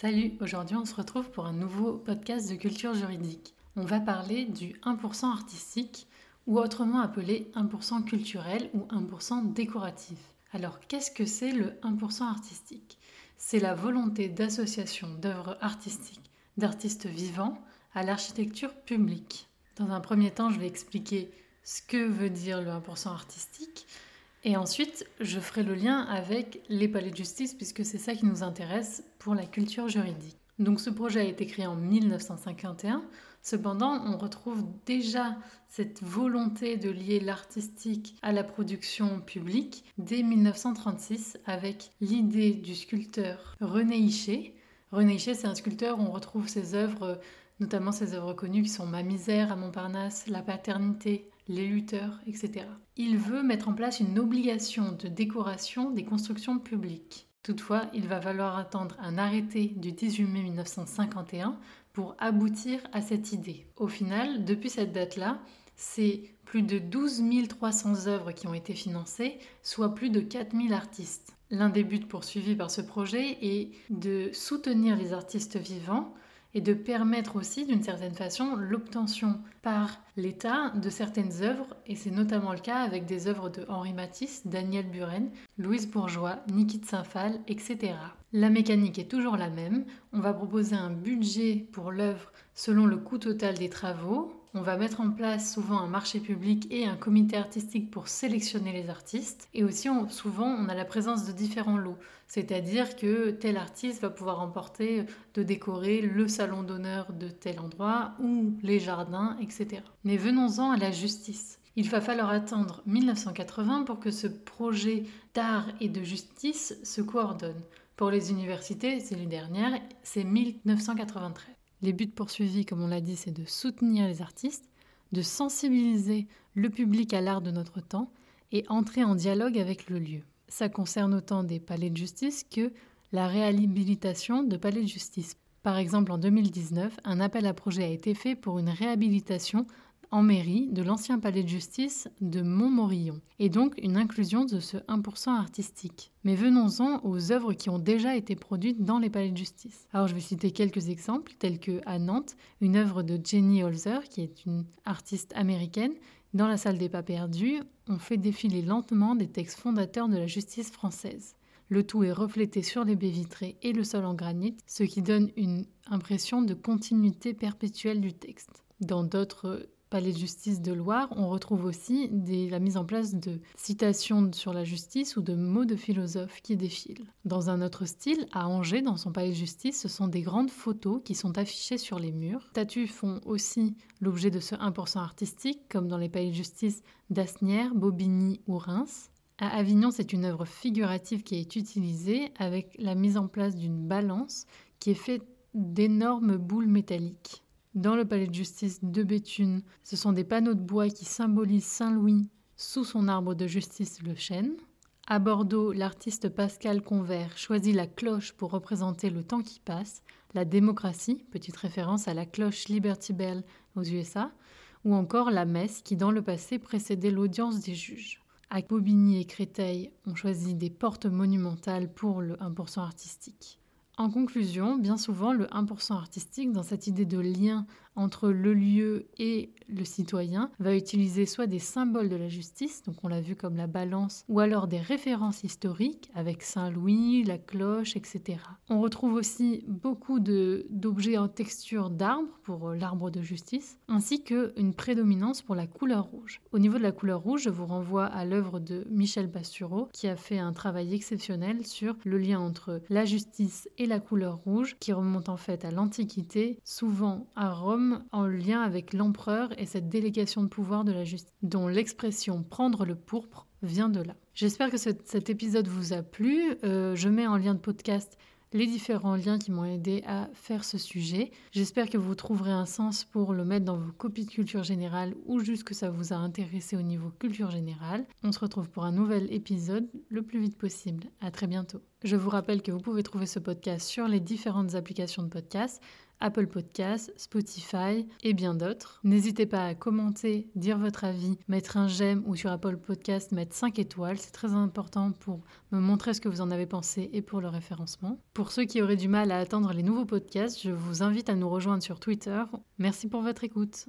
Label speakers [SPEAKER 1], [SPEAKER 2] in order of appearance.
[SPEAKER 1] Salut, aujourd'hui on se retrouve pour un nouveau podcast de culture juridique. On va parler du 1% artistique ou autrement appelé 1% culturel ou 1% décoratif. Alors qu'est-ce que c'est le 1% artistique? C'est la volonté d'association d'œuvres artistiques d'artistes vivants à l'architecture publique. Dans un premier temps, je vais expliquer ce que veut dire le 1% artistique et ensuite, je ferai le lien avec les palais de justice, puisque c'est ça qui nous intéresse pour la culture juridique. Donc ce projet a été créé en 1951. Cependant, on retrouve déjà cette volonté de lier l'artistique à la production publique dès 1936 avec l'idée du sculpteur René Hichet. René Hichet, c'est un sculpteur on retrouve ses œuvres, notamment ses œuvres connues qui sont Ma misère à Montparnasse, La paternité, les lutteurs, etc. Il veut mettre en place une obligation de décoration des constructions publiques. Toutefois, il va falloir attendre un arrêté du 18 mai 1951 pour aboutir à cette idée. Au final, depuis cette date-là, c'est plus de 12 300 œuvres qui ont été financées, soit plus de 4 000 artistes. L'un des buts poursuivis par ce projet est de soutenir les artistes vivants et de permettre aussi d'une certaine façon l'obtention par l'État de certaines œuvres, et c'est notamment le cas avec des œuvres de Henri Matisse, Daniel Buren, Louise Bourgeois, Niki de Saint-Phal, etc. La mécanique est toujours la même, on va proposer un budget pour l'œuvre selon le coût total des travaux, on va mettre en place souvent un marché public et un comité artistique pour sélectionner les artistes. Et aussi, souvent, on a la présence de différents lots. C'est-à-dire que tel artiste va pouvoir emporter de décorer le salon d'honneur de tel endroit ou les jardins, etc. Mais venons-en à la justice. Il va falloir attendre 1980 pour que ce projet d'art et de justice se coordonne. Pour les universités, c'est les dernières, c'est 1993. Les buts poursuivis, comme on l'a dit, c'est de soutenir les artistes, de sensibiliser le public à l'art de notre temps et entrer en dialogue avec le lieu. Ça concerne autant des palais de justice que la réhabilitation de palais de justice. Par exemple, en 2019, un appel à projet a été fait pour une réhabilitation en mairie de l'ancien palais de justice de Montmorillon, et donc une inclusion de ce 1% artistique. Mais venons-en aux œuvres qui ont déjà été produites dans les palais de justice. Alors je vais citer quelques exemples, tels que à Nantes, une œuvre de Jenny Holzer, qui est une artiste américaine. Dans la salle des pas perdus, on fait défiler lentement des textes fondateurs de la justice française. Le tout est reflété sur les baies vitrées et le sol en granit, ce qui donne une impression de continuité perpétuelle du texte. Dans d'autres palais de justice de Loire, on retrouve aussi la mise en place de citations sur la justice ou de mots de philosophes qui défilent. Dans un autre style, à Angers, dans son palais de justice, ce sont des grandes photos qui sont affichées sur les murs. Statues font aussi l'objet de ce 1% artistique, comme dans les palais de justice d'Asnières, Bobigny ou Reims. À Avignon, c'est une œuvre figurative qui est utilisée avec la mise en place d'une balance qui est faite d'énormes boules métalliques. Dans le palais de justice de Béthune, ce sont des panneaux de bois qui symbolisent Saint-Louis sous son arbre de justice le chêne. À Bordeaux, l'artiste Pascal Convert choisit la cloche pour représenter le temps qui passe, la démocratie, petite référence à la cloche Liberty Bell aux USA, ou encore la messe qui dans le passé précédait l'audience des juges. À Bobigny et Créteil, on choisit des portes monumentales pour le 1% artistique. En conclusion, bien souvent, le 1% artistique, dans cette idée de lien entre le lieu et le citoyen, va utiliser soit des symboles de la justice, donc on l'a vu comme la balance, ou alors des références historiques avec Saint-Louis, la cloche, etc. On retrouve aussi beaucoup d'objets en texture d'arbre pour euh, l'arbre de justice, ainsi qu'une prédominance pour la couleur rouge. Au niveau de la couleur rouge, je vous renvoie à l'œuvre de Michel Pastoureau, qui a fait un travail exceptionnel sur le lien entre la justice et la couleur rouge, qui remonte en fait à l'Antiquité, souvent à Rome, en lien avec l'empereur et cette délégation de pouvoir de la justice, dont l'expression prendre le pourpre vient de là. J'espère que cet épisode vous a plu. Euh, je mets en lien de podcast les différents liens qui m'ont aidé à faire ce sujet. J'espère que vous trouverez un sens pour le mettre dans vos copies de culture générale ou juste que ça vous a intéressé au niveau culture générale. On se retrouve pour un nouvel épisode le plus vite possible. À très bientôt. Je vous rappelle que vous pouvez trouver ce podcast sur les différentes applications de podcast, Apple Podcasts, Spotify et bien d'autres. N'hésitez pas à commenter, dire votre avis, mettre un j'aime ou sur Apple Podcasts mettre 5 étoiles. C'est très important pour me montrer ce que vous en avez pensé et pour le référencement. Pour ceux qui auraient du mal à attendre les nouveaux podcasts, je vous invite à nous rejoindre sur Twitter. Merci pour votre écoute.